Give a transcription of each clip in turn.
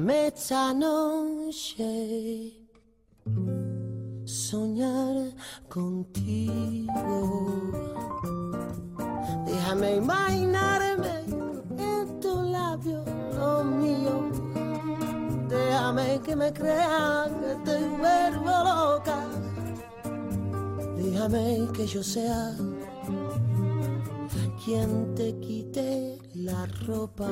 Déjame esta noche soñar contigo. Déjame imaginarme en tu labio lo mío. Déjame que me crean que te vuelvo loca. Déjame que yo sea quien te quite la ropa.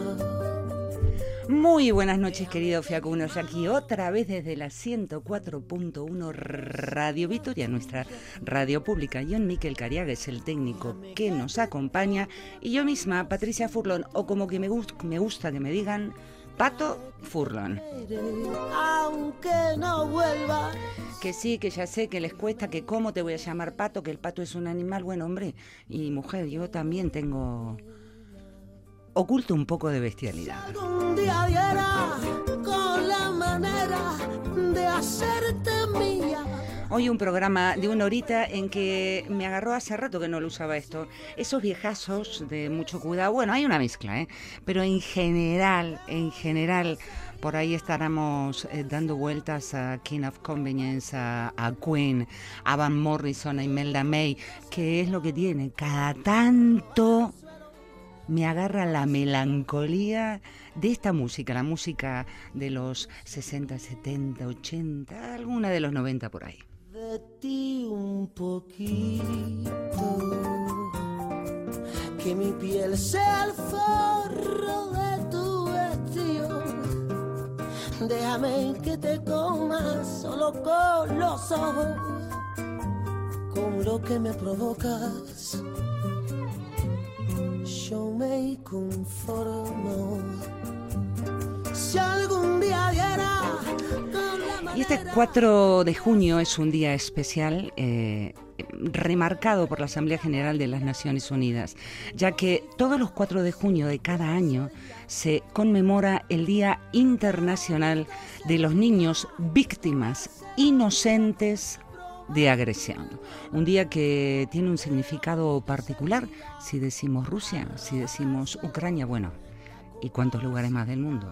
Muy buenas noches, queridos fiacunos. Aquí otra vez desde la 104.1 Radio Vitoria, nuestra radio pública. John Miquel Cariaga es el técnico que nos acompaña y yo misma, Patricia Furlón, o como que me, me gusta que me digan, Pato Furlón. Aunque no vuelva. Que sí, que ya sé que les cuesta, que cómo te voy a llamar Pato, que el pato es un animal, bueno, hombre, y mujer, yo también tengo oculto un poco de bestialidad. Algún día diera con la manera de hacerte mía. Hoy un programa de una horita en que me agarró hace rato que no lo usaba esto. Esos viejazos de mucho cuidado. Bueno, hay una mezcla, ¿eh? Pero en general, en general, por ahí estaremos eh, dando vueltas a King of Convenience, a, a, Queen, a Van Morrison, a Imelda May, que es lo que tiene. Cada tanto me agarra la melancolía de esta música, la música de los 60, 70, 80, alguna de los 90 por ahí. De ti un poquito, que mi piel sea el forro de tu vestido. Déjame que te comas solo con los ojos, con lo que me provocas me conformo. Si algún día diera y este 4 de junio es un día especial. Eh, remarcado por la Asamblea General de las Naciones Unidas, ya que todos los 4 de junio de cada año se conmemora el Día Internacional de los Niños Víctimas Inocentes de agresión. Un día que tiene un significado particular si decimos Rusia, si decimos Ucrania, bueno, y cuántos lugares más del mundo.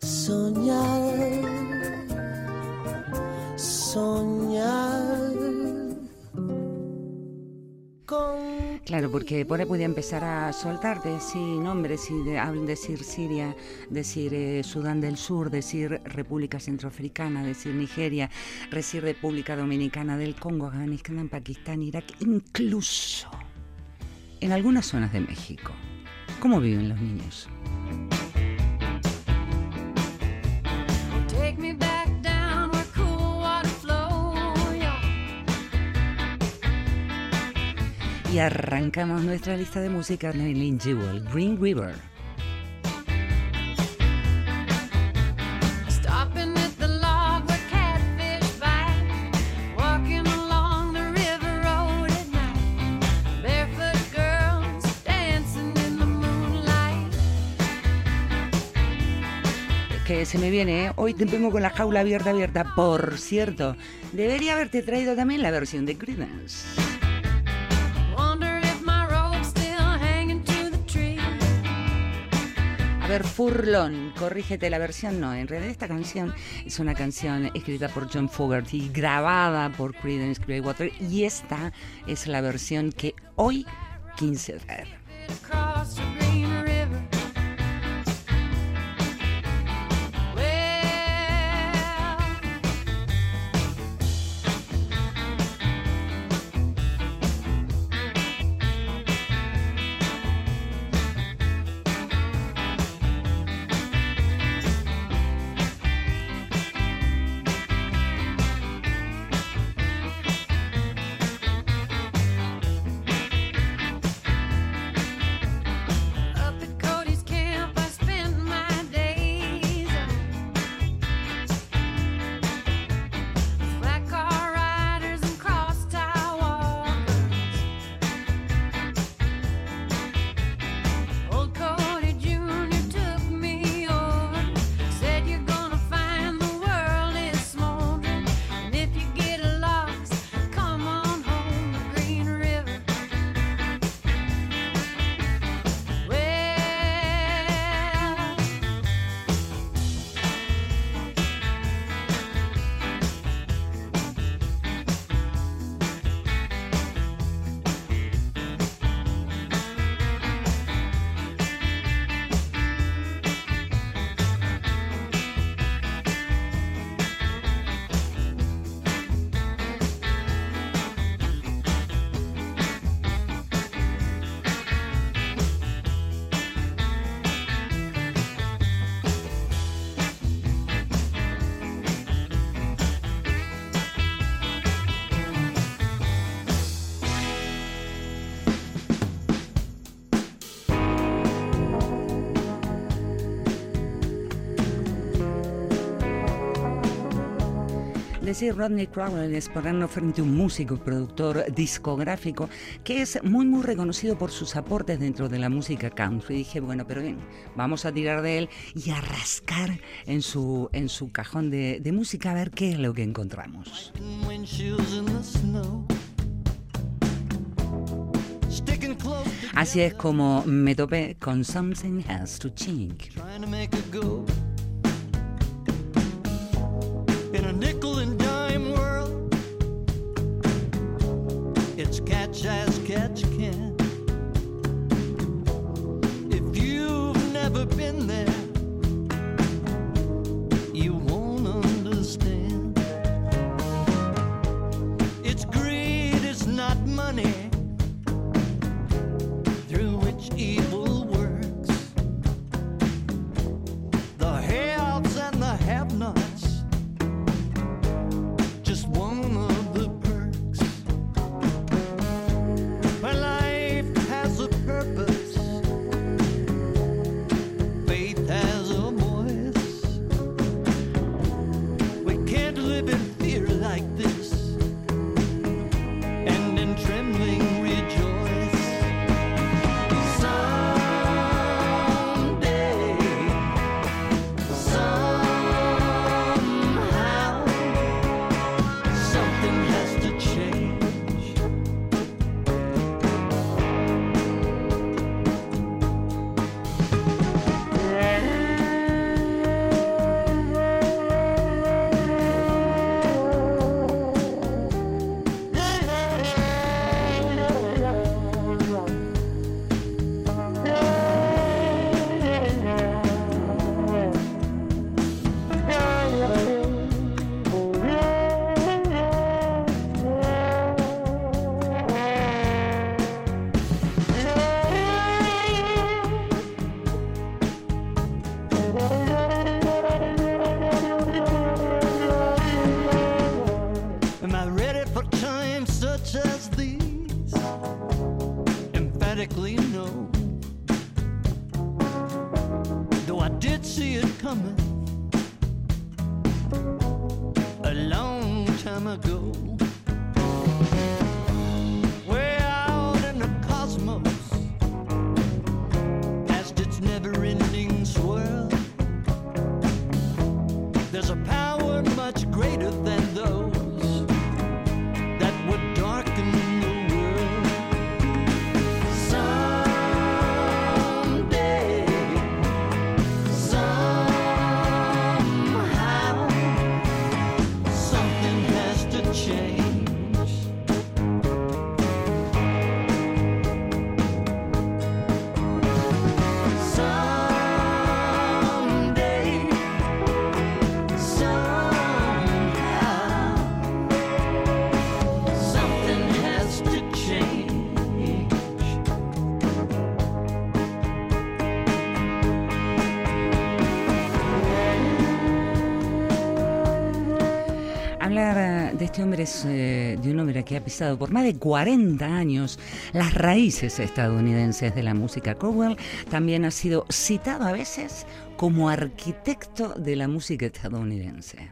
Soñar, soñar Claro, porque por ahí podía empezar a soltarte, sí, nombres y de, decir Siria, decir eh, Sudán del Sur, decir República Centroafricana, decir Nigeria, decir República Dominicana del Congo, Afganistán, Pakistán, Irak, incluso en algunas zonas de México. ¿Cómo viven los niños? Y arrancamos nuestra lista de música de Lynn Jewel, Green River. que se me viene, ¿eh? hoy te vengo con la jaula abierta, abierta. Por cierto, debería haberte traído también la versión de Creedence. A ver, Furlón, corrígete la versión, no, en realidad esta canción es una canción escrita por John Fogerty, grabada por Creedence Clearwater y esta es la versión que hoy quise ver. Decir Rodney Crowell es ponernos frente a un músico y productor discográfico que es muy muy reconocido por sus aportes dentro de la música country. Dije, bueno, pero bien, vamos a tirar de él y a rascar en su, en su cajón de, música a ver qué es lo que encontramos. Así es como me topé con Something Has to Change. Catch as catch can. If you've never been there, faith has este hombre es eh, de un hombre que ha pisado por más de 40 años las raíces estadounidenses de la música. Cowell también ha sido citado a veces como arquitecto de la música estadounidense.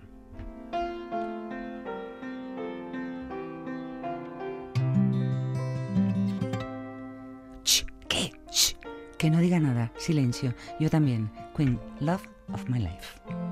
Ch, ¿Qué? Que no diga nada. Silencio. Yo también. Queen, Love of My Life.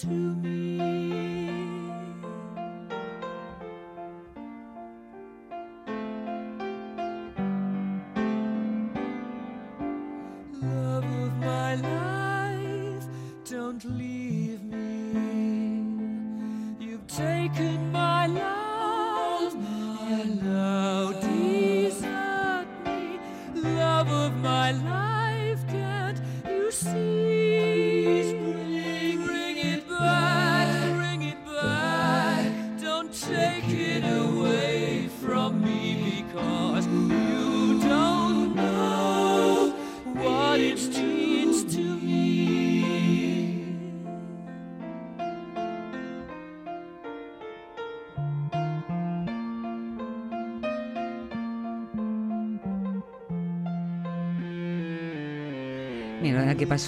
to me. Love of my life, don't leave me. You've taken my love,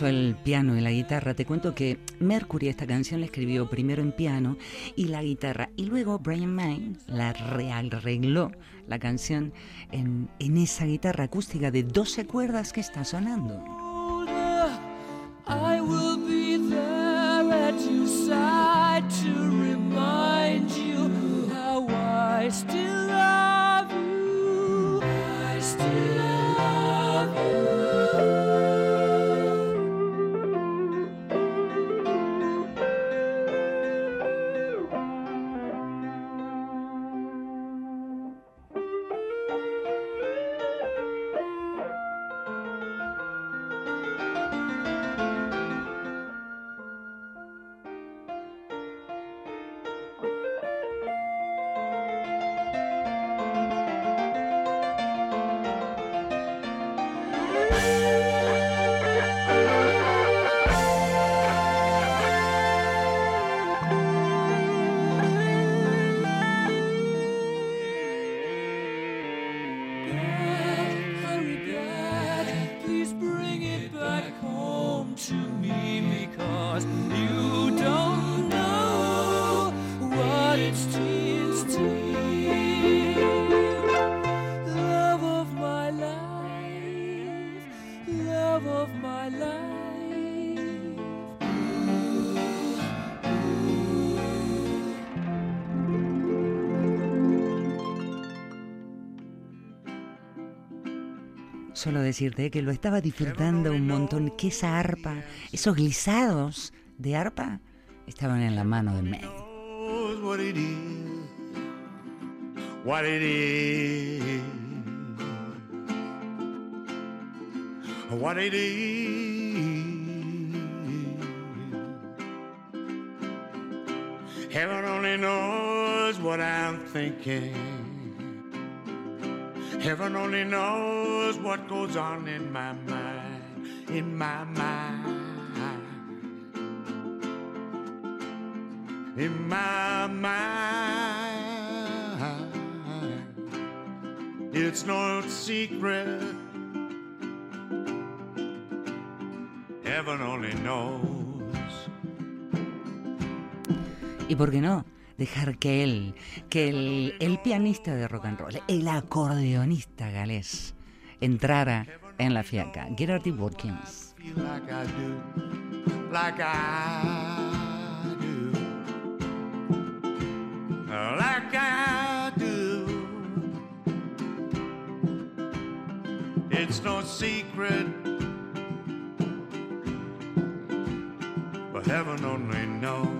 El piano y la guitarra, te cuento que Mercury esta canción la escribió primero en piano y la guitarra, y luego Brian May la rearregló la canción en, en esa guitarra acústica de 12 cuerdas que está sonando. Solo decirte que lo estaba disfrutando un montón, que esa arpa, esos glisados de arpa, estaban en la mano de Meg. Heaven only knows what I'm thinking. Heaven only knows what goes on in my mind, in my mind. in my mind. It's no secret. Heaven only knows. ¿Y por qué no? Dejar que él, que el, pianista de rock and roll, el acordeonista galés, entrara en la fiaca. Gerardy Watkins. But heaven only knows.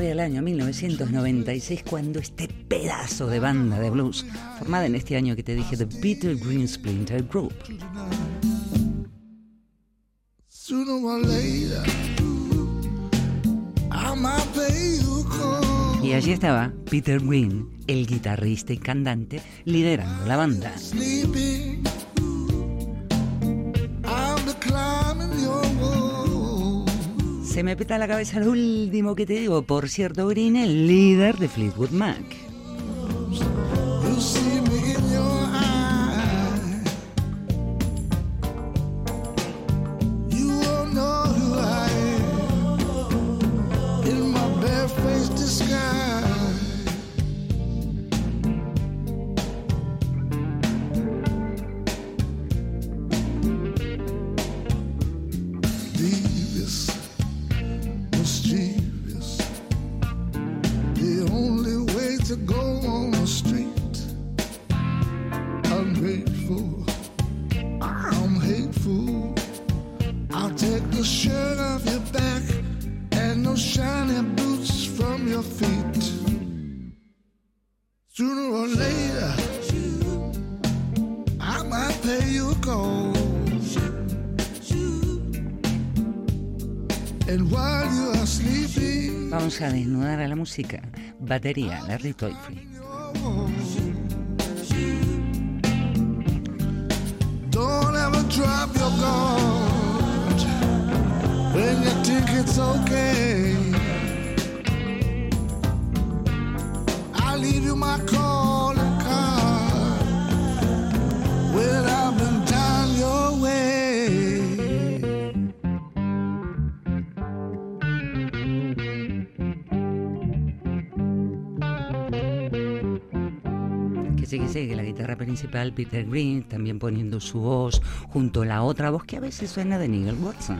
Corría el año 1996 cuando este pedazo de banda de blues, formada en este año que te dije, The Peter Green Splinter Group, y allí estaba Peter Green, el guitarrista y cantante, liderando la banda. Se me peta la cabeza lo último que te digo. Por cierto, Green, el líder de Fleetwood Mac. Música. Batería, Larry Toyfree. Don't ever drop your guard when you think it's okay. I'll leave you my calling Que sí, que sí, que la guitarra principal, Peter Green, también poniendo su voz junto a la otra voz que a veces suena de Nigel Watson.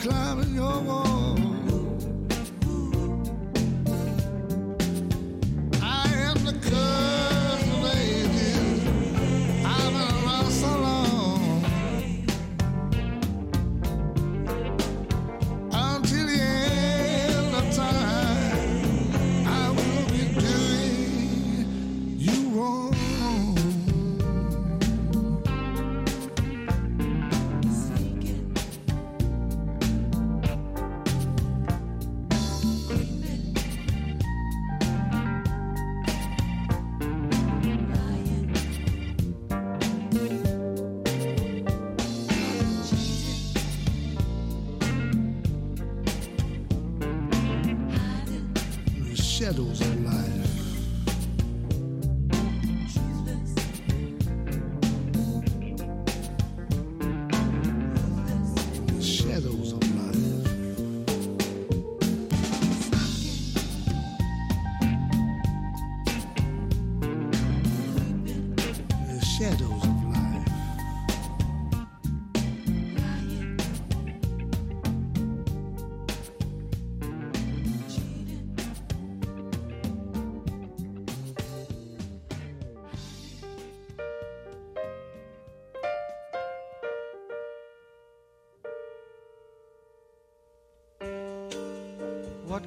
Climbing your wall.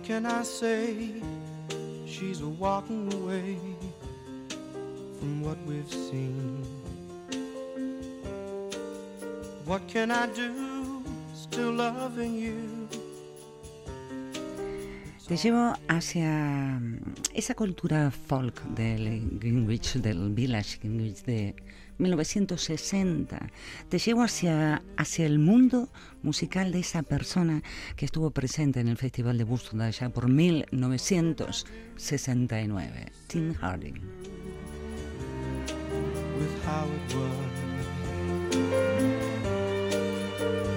Can I say? She's a walking away from what we've seen. What can I do? Still loving you. Te llevo hacia mm, esa cultura folk del Greenwich, del Village Greenwich de 1960. Te llevo hacia, hacia el mundo musical de esa persona que estuvo presente en el Festival de Woodstock allá por 1969, Tim Harding. with how it was.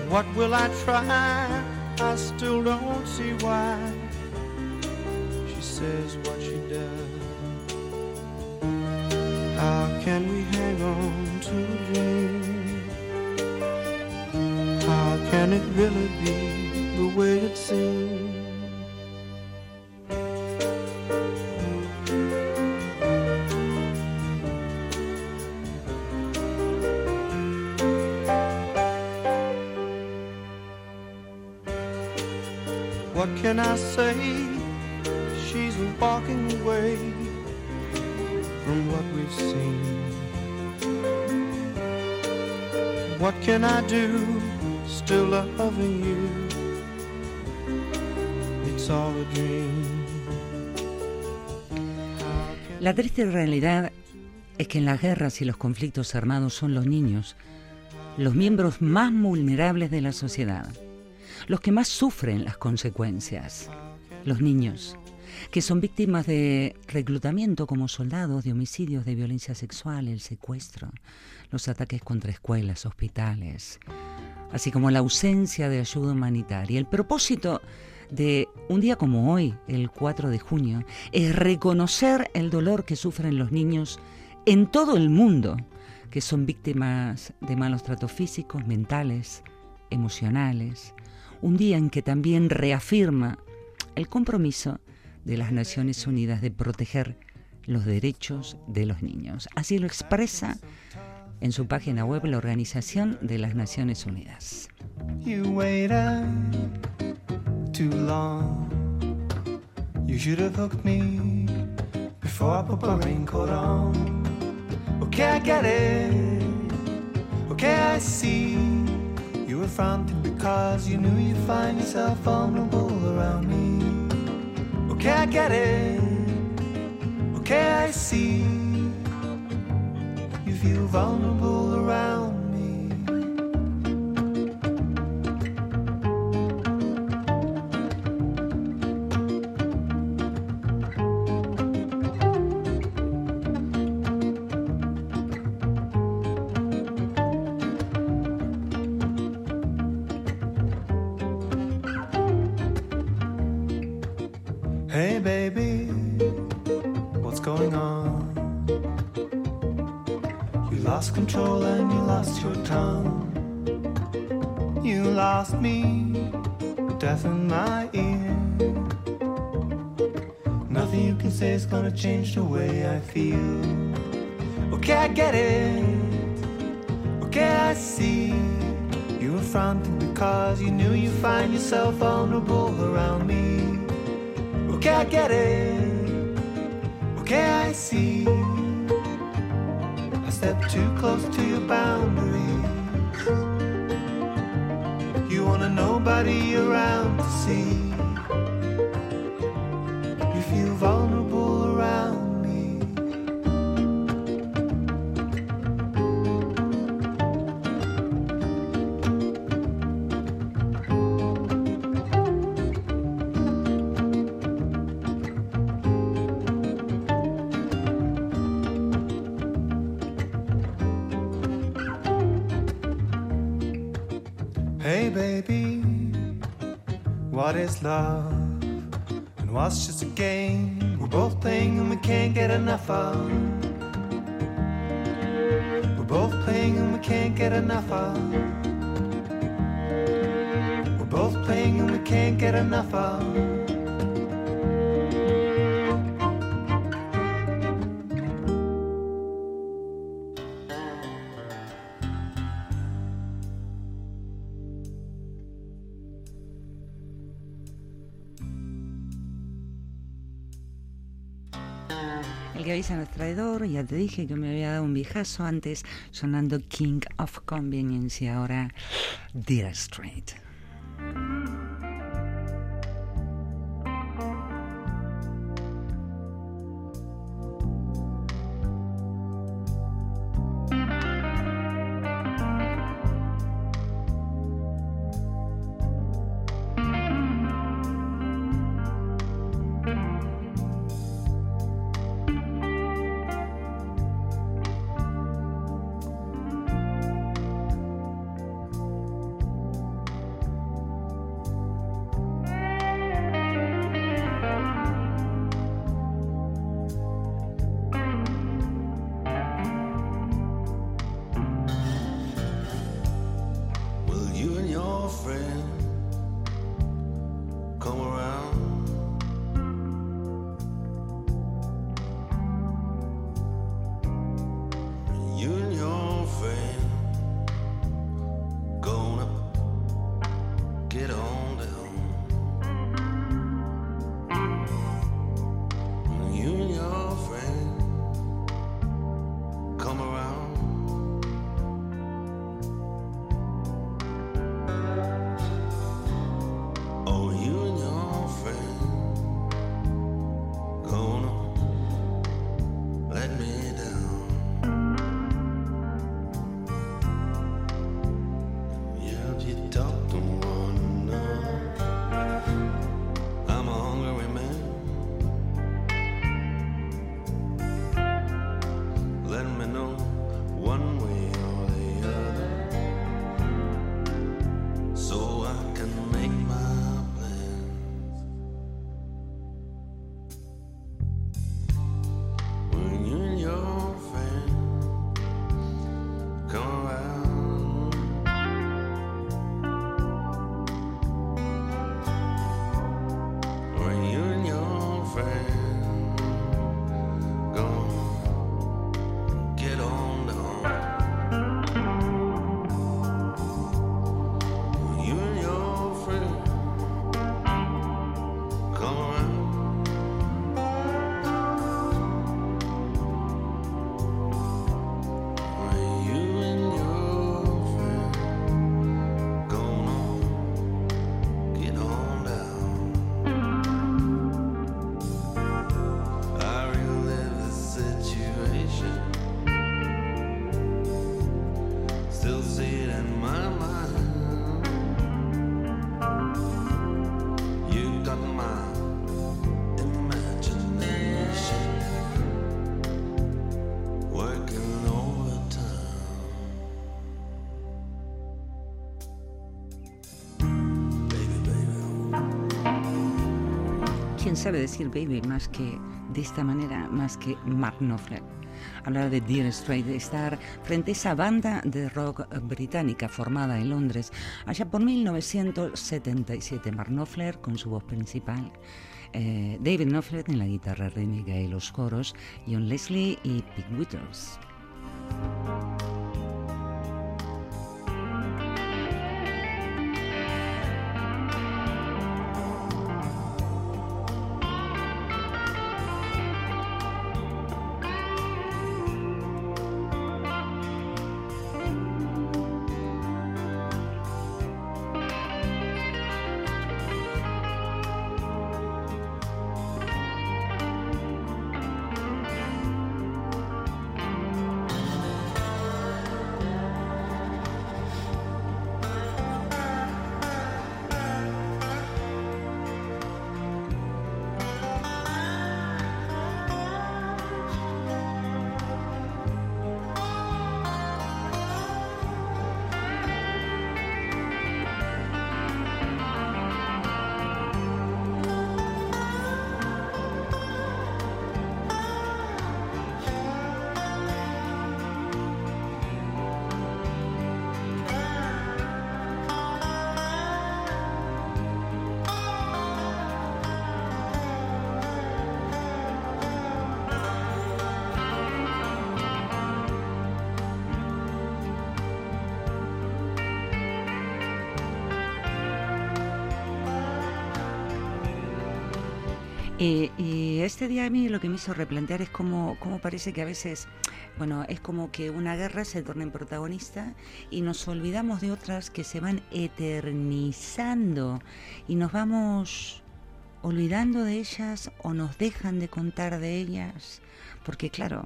What will I try? I says what she does. How can we hang on to a dream? How can it really be the way it seems? What can I say? Walking away from what we've seen. What can I do? Still. It's all a dream. La triste realidad es que en las guerras y los conflictos armados son los niños los miembros más vulnerables de la sociedad, los que más sufren las consecuencias, los niños, que son víctimas de reclutamiento como soldados, de homicidios, de violencia sexual, el secuestro, los ataques contra escuelas, hospitales, así como la ausencia de ayuda humanitaria. El propósito de un día como hoy, el 4 de junio, es reconocer el dolor que sufren los niños en todo el mundo, que son víctimas de malos tratos físicos, mentales, emocionales. Un día en que también reafirma el compromiso de las Naciones Unidas de proteger los derechos de los niños. Así lo expresa en su página web la Organización de las Naciones Unidas. You too long. You should have hooked me before I put my raincoat on. Okay, I get it. Okay, I see. You were fronting because you knew you'd find yourself vulnerable around me. Okay, I get it. Okay, I see. You feel vulnerable around the way I feel. Okay, I get it. Okay, I see. You were fronting because you knew you'd find yourself vulnerable around me. Okay, I get it. Okay, I see. I stepped too close to your boundaries. You wanna nobody around to see. What is love? And what's just a game we're both playing and we can't get enough of? We're both playing and we can't get enough of. We're both playing and we can't get enough of. Es traidor, ya te dije que me había dado un viejazo antes sonando King of Convenience y ahora Dear Straight. Sabe decir baby más que de esta manera, más que Mark Knopfler? Hablar de Dear Straight, de estar frente a esa banda de rock británica formada en Londres allá por 1977. Mark Knopfler con su voz principal, eh, David Knopfler en la guitarra rítmica y los coros, John Leslie y Pete Withers. Y este día a mí lo que me hizo replantear es cómo, cómo parece que a veces, bueno, es como que una guerra se torna en protagonista y nos olvidamos de otras que se van eternizando y nos vamos olvidando de ellas o nos dejan de contar de ellas. Porque claro,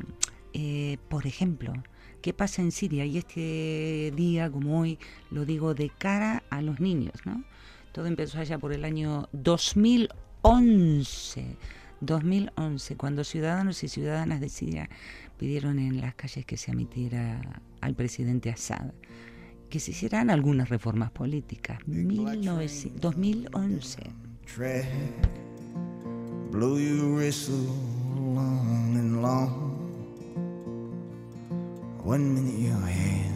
eh, por ejemplo, ¿qué pasa en Siria? Y este día, como hoy, lo digo de cara a los niños, ¿no? Todo empezó allá por el año 2011. 2011, cuando ciudadanos y ciudadanas pidieron en las calles que se admitiera al presidente Assad, que se hicieran algunas reformas políticas. 19 2011. track. Blow your whistle long and long. One minute you're here,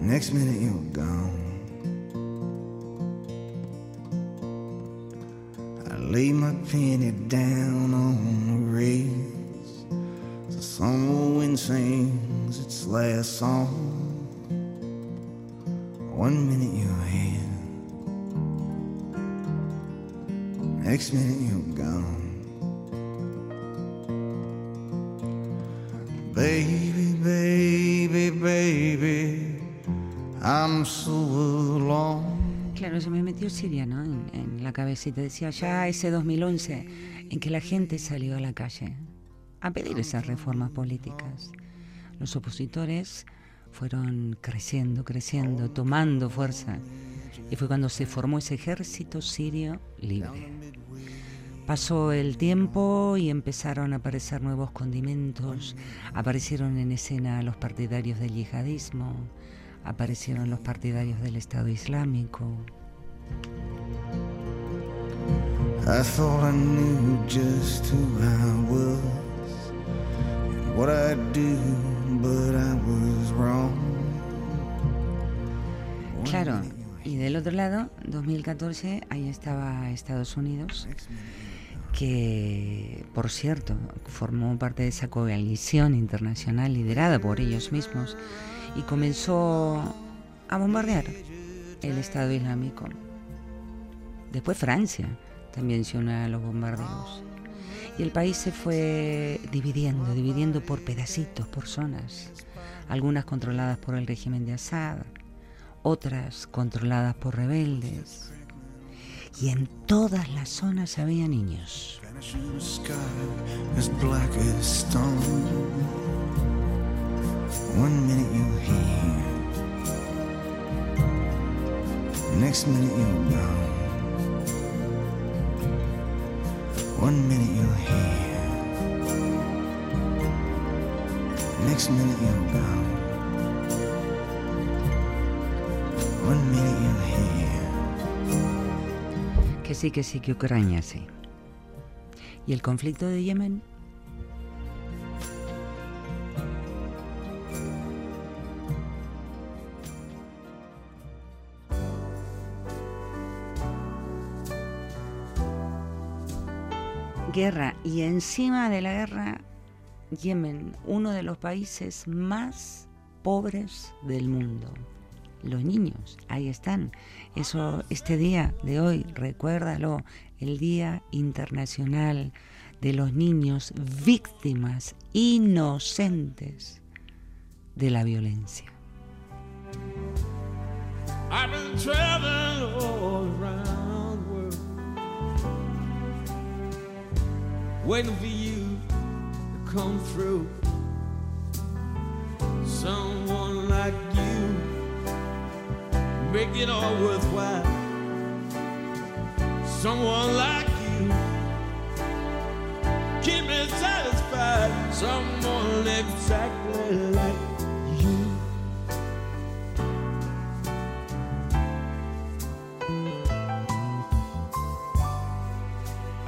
next minute you're gone. Lay my penny down on the rails. The summer wind sings its last song. One minute you're here. Next minute you're gone. Baby, baby, baby, I'm so alone. Claro, se me metió Siria ¿no? en, en la cabecita. Decía ya ese 2011 en que la gente salió a la calle a pedir esas reformas políticas. Los opositores fueron creciendo, creciendo, tomando fuerza. Y fue cuando se formó ese ejército sirio libre. Pasó el tiempo y empezaron a aparecer nuevos condimentos. Aparecieron en escena los partidarios del yihadismo, aparecieron los partidarios del Estado Islámico. I thought I knew just who I was and what I'd do, but I was wrong. Claro, y del otro lado, 2014, ahí estaba Estados Unidos, que, por cierto, formó parte de esa coalición internacional liderada por ellos mismos y comenzó a bombardear el Estado Islámico. Después Francia también se unió a los bombardeos. Y el país se fue dividiendo, dividiendo por pedacitos, por zonas. Algunas controladas por el régimen de Assad, otras controladas por rebeldes. Y en todas las zonas había niños. Next minute you're gone. One minute you're here, next minute you're gone. One minute you're here. Que sí, que sí, que Ucrania sí. ¿Y el conflicto de Yemen? Y encima de la guerra, Yemen, uno de los países más pobres del mundo. Los niños, ahí están. Eso, este día de hoy, recuérdalo, el Día Internacional de los Niños Víctimas Inocentes de la Violencia. Waiting for you to come through. Someone like you, make it all worthwhile. Someone like you, keep me satisfied. Someone exactly like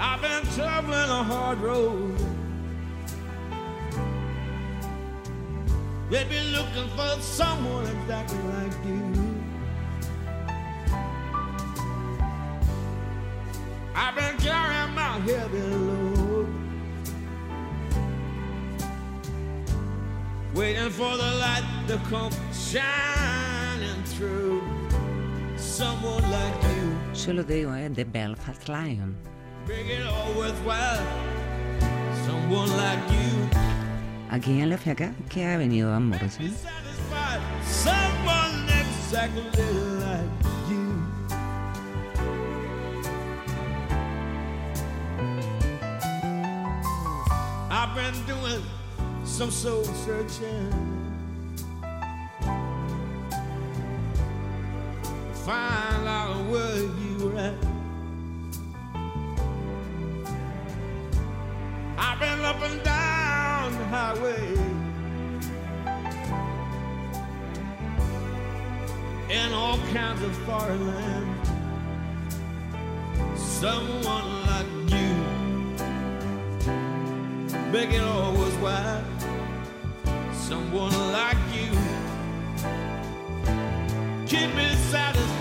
I've been traveling a hard road. They've been looking for someone exactly like you. I've been carrying my heavy load. Waiting for the light to come shining through. Someone like you. Solo te digo, ¿eh? The Belfast Lion. Aquí en la fiaca, que ha venido a Morrison. I've been doing some soul searching. Find out where you In all kinds of foreign lands. Someone like you. Make it all worthwhile. Someone like you. Keep me satisfied.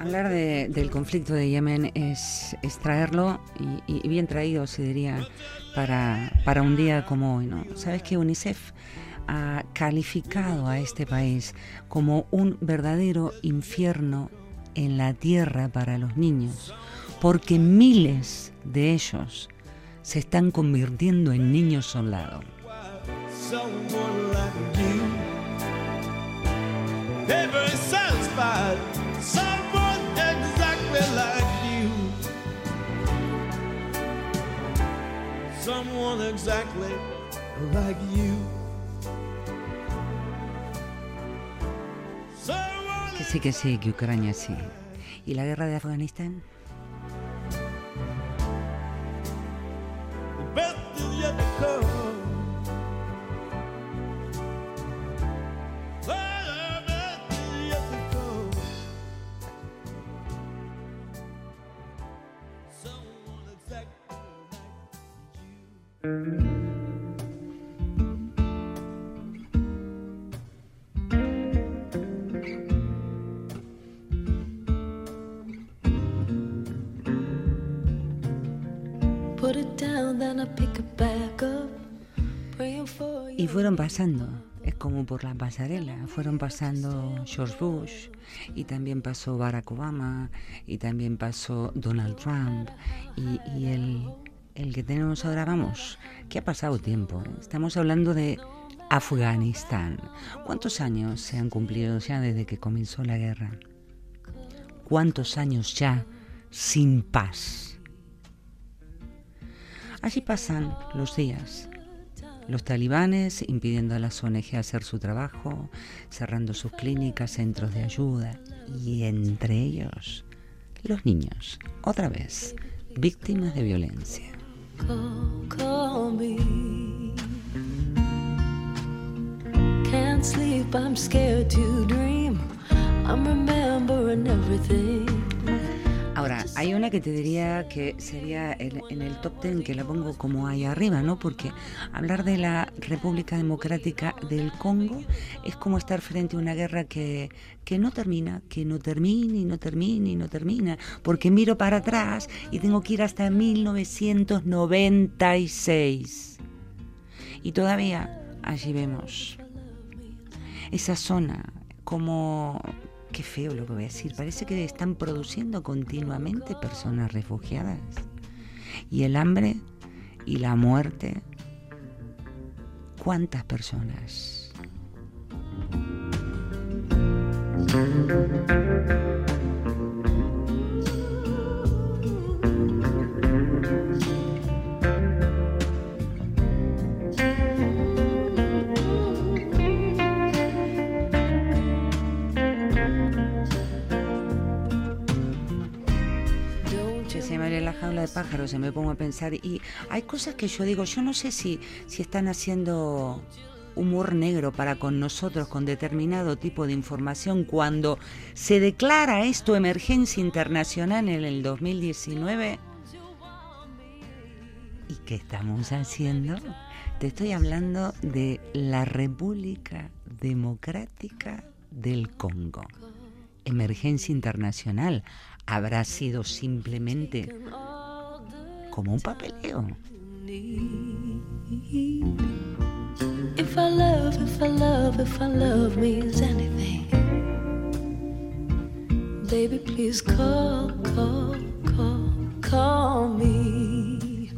Hablar de- del conflicto de Yemen es, es traerlo y, y bien traído, se diría, para, para un día como hoy. ¿no? ¿Sabes que UNICEF ha calificado a este país como un verdadero infierno en la tierra para los niños? Porque miles de ellos se están convirtiendo en niños soldados. Someone exactly like you. Que sí, que sí, que Ucrania sí. ¿Y la guerra de Afganistán? Pasando, es como por la pasarela, fueron pasando George Bush y también pasó Barack Obama y también pasó Donald Trump y, y el, el que tenemos ahora, vamos, que ha pasado tiempo, ¿eh? estamos hablando de Afganistán. ¿Cuántos años se han cumplido ya desde que comenzó la guerra? ¿Cuántos años ya sin paz? Así pasan los días. Los talibanes impidiendo a las ONG hacer su trabajo, cerrando sus clínicas, centros de ayuda y entre ellos los niños, otra vez, víctimas de violencia. Can't sleep, I'm scared to dream. I'm remembering everything. Ahora, hay una que te diría que sería en, en el top ten que la pongo como ahí arriba, ¿no? Porque hablar de la República Democrática del Congo es como estar frente a una guerra que, que no termina, que no termina y no termina y no termina, porque miro para atrás y tengo que ir hasta 1996. Y todavía allí vemos esa zona como qué feo lo que voy a decir. Parece que están produciendo continuamente personas refugiadas. Y el hambre y la muerte. Cuántas personas pájaros, se me pongo a pensar y hay cosas que yo digo, yo no sé si, si están haciendo humor negro para con nosotros con determinado tipo de información cuando se declara esto emergencia internacional en el 2019. ¿Y qué estamos haciendo? Te estoy hablando de la República Democrática del Congo. Emergencia internacional habrá sido simplemente como un papeleo. If I love, if I love, if I love means anything, baby, please call, call, call, call me.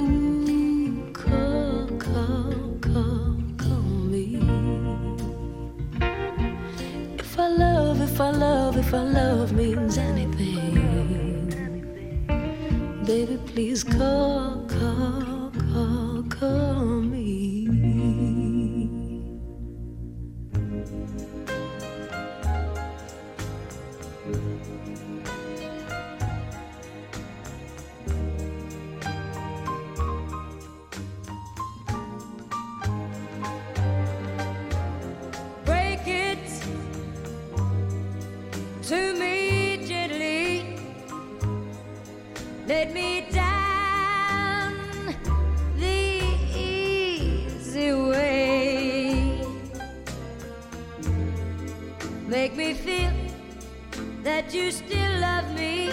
Ooh, call, call, call, call me. If I love, if I love, if I love means baby, please call, call, call, call still love me.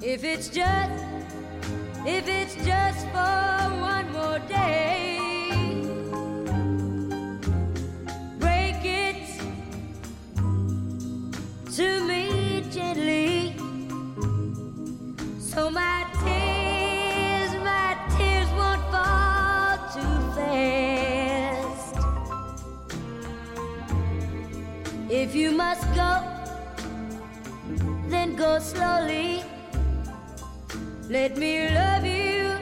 If it's just, let me love you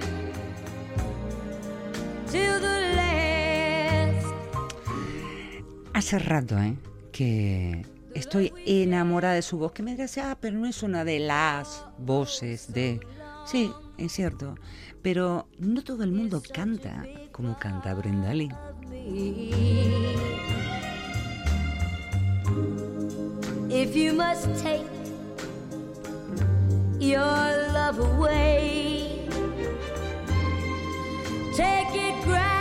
till the last Hace rato, ¿eh? Que estoy enamorada de su voz. Que me dirás, ah, pero no es una de las voces de... Sí, es cierto. Pero no todo el mundo canta como canta Brenda Lee. If you must take your love away, take it gradually.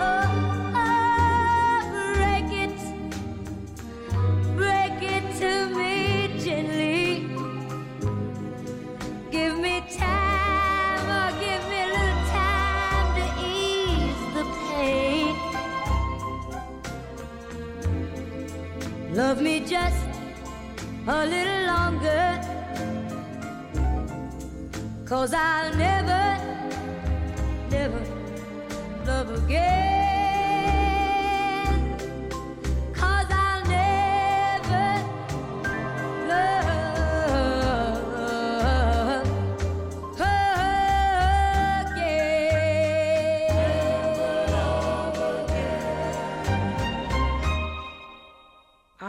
Oh, oh, break it, break it to me gently. Give me time, or give me a little time to ease the pain. Love me just a little longer. Cause I'll never, never love again.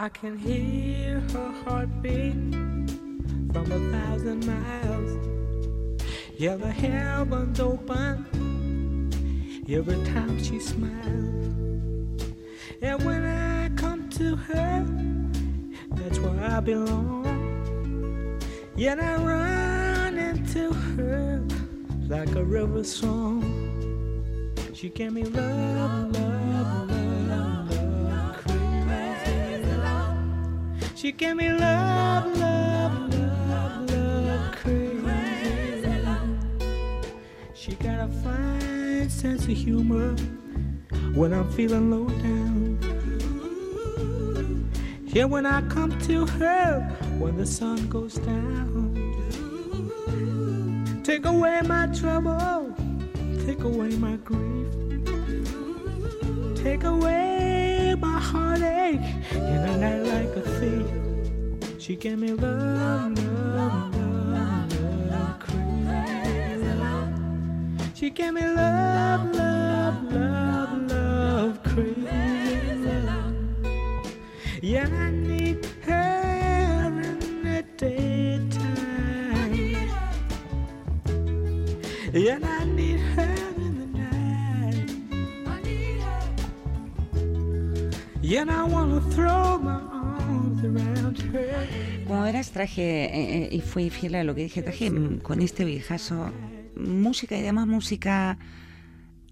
I can hear her heartbeat from a thousand miles. Yeah, the heavens open every time she smiles. And when I come to her, that's where I belong. Yet I run into her like a river song. She gave me love, love, love, She gave me love, love, love, love, crazy. She got a fine sense of humor when I'm feeling low down. Yeah, when I come to her when the sun goes down. Take away my trouble, take away my grief, take away my heartache in a night like a thief. She gave me love, love, love, love, crazy. She gave me love, love, love, love, crazy. Yeah, I need her in the daytime. Yeah, I need her in the night. Yeah, I wanna throw traje, eh, eh, y fui fiel a lo que dije, traje mm, con este viejazo música y además música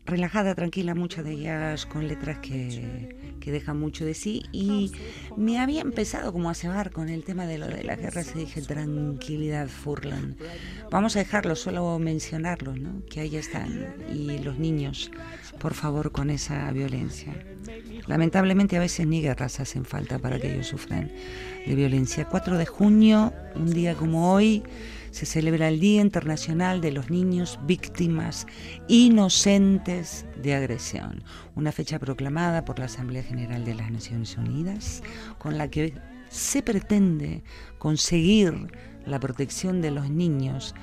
relajada, tranquila, muchas de ellas con letras que, que dejan mucho de sí. Y me había empezado como a cebar con el tema de lo de la guerra, se dije, tranquilidad, Furlan. Vamos a dejarlo, solo mencionarlo, ¿no? Que ahí están. Y los niños, por favor, con esa violencia. Lamentablemente a veces ni guerras hacen falta para que ellos sufran de violencia. 4 de junio, un día como hoy, se celebra el Día Internacional de los Niños Víctimas Inocentes de Agresión, una fecha proclamada por la Asamblea General de las Naciones Unidas, con la que se pretende conseguir la protección de los niños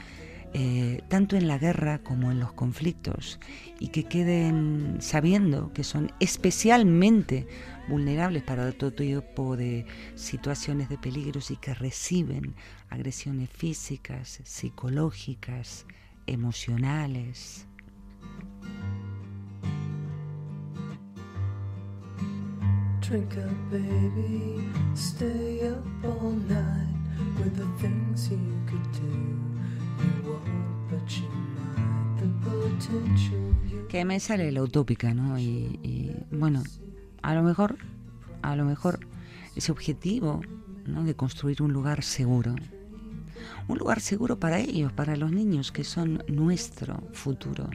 eh, tanto en la guerra como en los conflictos y que queden sabiendo que son especialmente vulnerables para todo tipo de situaciones de peligros y que reciben agresiones físicas, psicológicas, emocionales. Drink up, baby. Stay up all night with the things you could do. Que me sale la utópica, ¿no? Y, y, bueno, a lo mejor, a lo mejor ese objetivo, ¿no? De construir un lugar seguro. Un lugar seguro para ellos, para los niños que son nuestro futuro.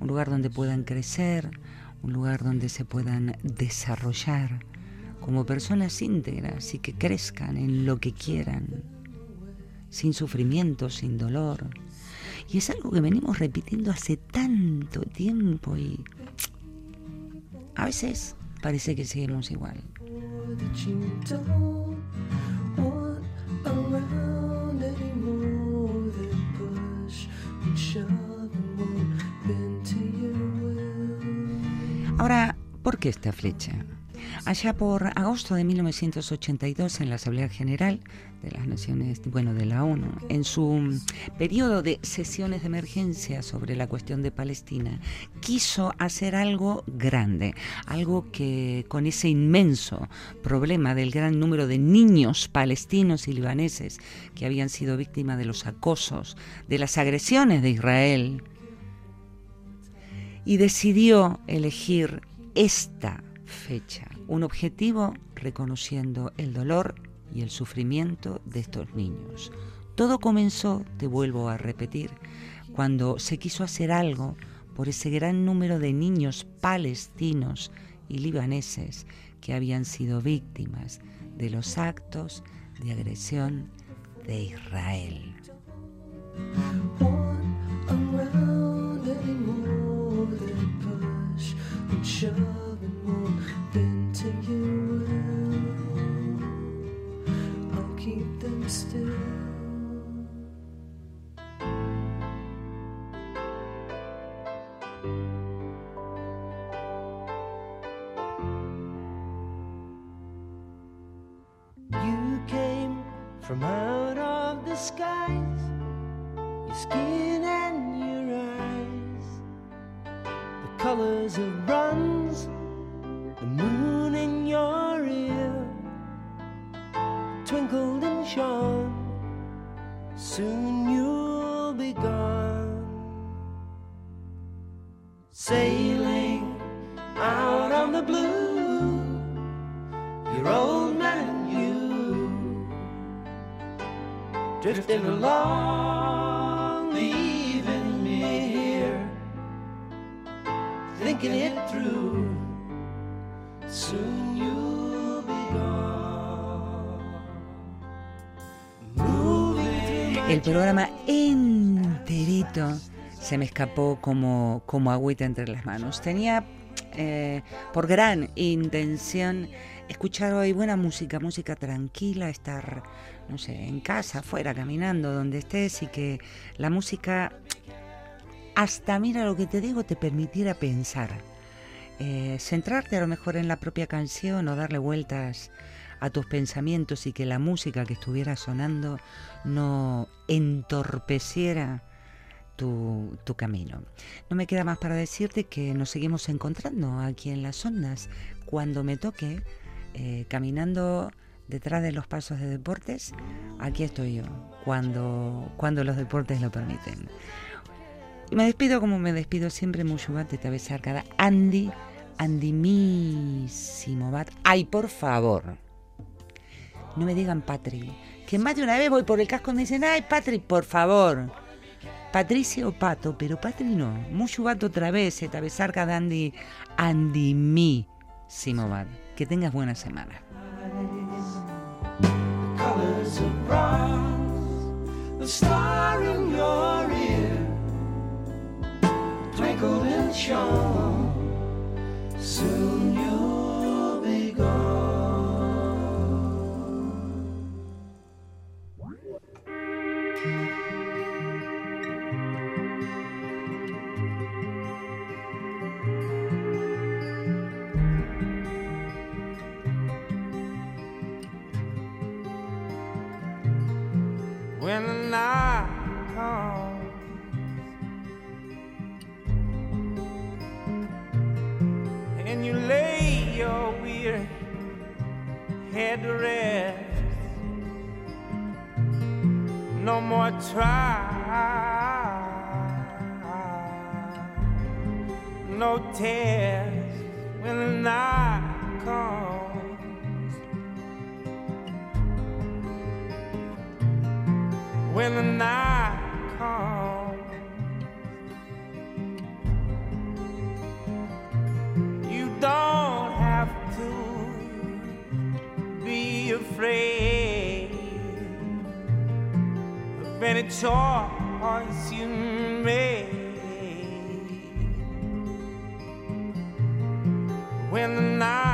Un lugar donde puedan crecer, un lugar donde se puedan desarrollar como personas íntegras y que crezcan en lo que quieran, sin sufrimiento, sin dolor. Y es algo que venimos repitiendo hace tanto tiempo y a veces parece que seguimos igual. Ahora, ¿por qué esta flecha? Allá por agosto de 1982, en la Asamblea General de las Naciones, bueno, de la ONU, en su periodo de sesiones de emergencia sobre la cuestión de Palestina, quiso hacer algo grande, algo que con ese inmenso problema del gran número de niños palestinos y libaneses que habían sido víctimas de los acosos, de las agresiones de Israel, y decidió elegir esta fecha, un objetivo reconociendo el dolor y el sufrimiento de estos niños. Todo comenzó, te vuelvo a repetir, cuando se quiso hacer algo por ese gran número de niños palestinos y libaneses que habían sido víctimas de los actos de agresión de Israel. The colors of bronze, El programa enterito se me escapó como, como agüita entre las manos. Tenía eh, por gran intención escuchar hoy buena música, música tranquila, estar, no sé, en casa, afuera, caminando, donde estés y que la música, hasta mira lo que te digo, te permitiera pensar. Eh, centrarte a lo mejor en la propia canción o darle vueltas a tus pensamientos y que la música que estuviera sonando no entorpeciera tu, camino. No me queda más para decirte que nos seguimos encontrando aquí en las ondas cuando me toque eh, caminando detrás de los pasos de deportes. Aquí estoy yo, cuando, cuando los deportes lo permiten. Me despido como me despido siempre, Muyubat, de besar cada Andy, Andimísimo Bat. Ay, por favor, no me digan Patri. Que más de una vez voy por el casco y me dicen, ay, Patri, por favor. Patricia o Pato, pero Patri no. Muyubat otra vez, Esta besar cada Andy, Andimísimo Bat. Que tengas buena semana. colors of when the night comes and you lay your weary head to rest. No more try, no tears when the night comes. When the night comes. You don't have to be afraid of any choice you make. When the night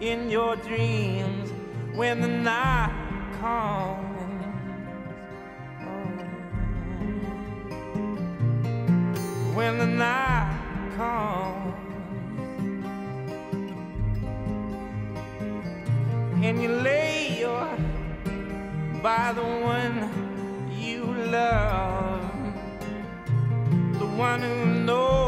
in your dreams when the night comes. Oh. when the night comes. And you lay your by the one you love, the one who knows